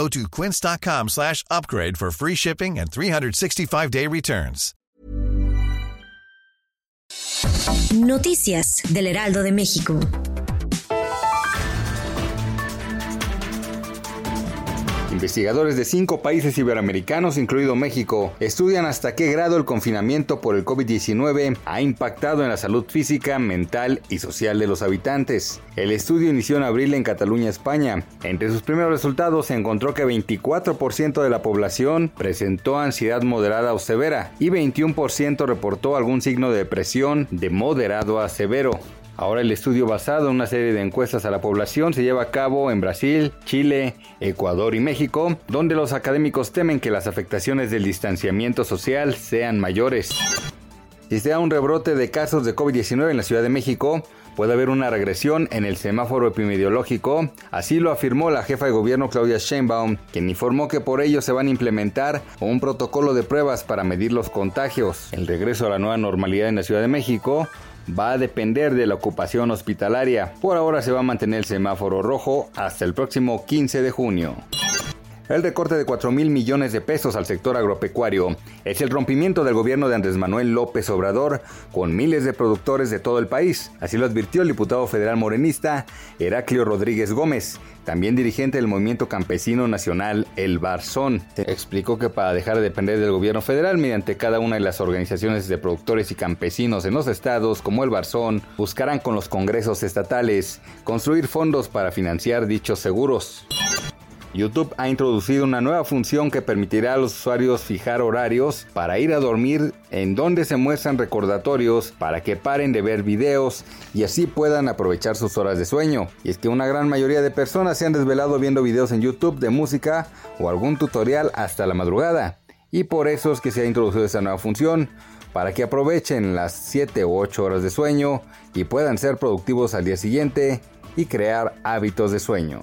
Go to quince.com slash upgrade for free shipping and 365-day returns. Noticias del Heraldo de México. Investigadores de cinco países iberoamericanos, incluido México, estudian hasta qué grado el confinamiento por el COVID-19 ha impactado en la salud física, mental y social de los habitantes. El estudio inició en abril en Cataluña, España. Entre sus primeros resultados se encontró que 24% de la población presentó ansiedad moderada o severa y 21% reportó algún signo de depresión de moderado a severo. Ahora el estudio basado en una serie de encuestas a la población se lleva a cabo en Brasil, Chile, Ecuador y México, donde los académicos temen que las afectaciones del distanciamiento social sean mayores. Si se da un rebrote de casos de COVID-19 en la Ciudad de México, puede haber una regresión en el semáforo epidemiológico, así lo afirmó la jefa de gobierno Claudia Sheinbaum, quien informó que por ello se van a implementar un protocolo de pruebas para medir los contagios. El regreso a la nueva normalidad en la Ciudad de México va a depender de la ocupación hospitalaria. Por ahora se va a mantener el semáforo rojo hasta el próximo 15 de junio. El recorte de 4 mil millones de pesos al sector agropecuario es el rompimiento del gobierno de Andrés Manuel López Obrador con miles de productores de todo el país. Así lo advirtió el diputado federal morenista Heraclio Rodríguez Gómez, también dirigente del movimiento campesino nacional El Barzón. Explicó que para dejar de depender del gobierno federal mediante cada una de las organizaciones de productores y campesinos en los estados como El Barzón buscarán con los congresos estatales construir fondos para financiar dichos seguros. YouTube ha introducido una nueva función que permitirá a los usuarios fijar horarios para ir a dormir en donde se muestran recordatorios para que paren de ver videos y así puedan aprovechar sus horas de sueño. Y es que una gran mayoría de personas se han desvelado viendo videos en YouTube de música o algún tutorial hasta la madrugada. Y por eso es que se ha introducido esta nueva función para que aprovechen las 7 u 8 horas de sueño y puedan ser productivos al día siguiente y crear hábitos de sueño.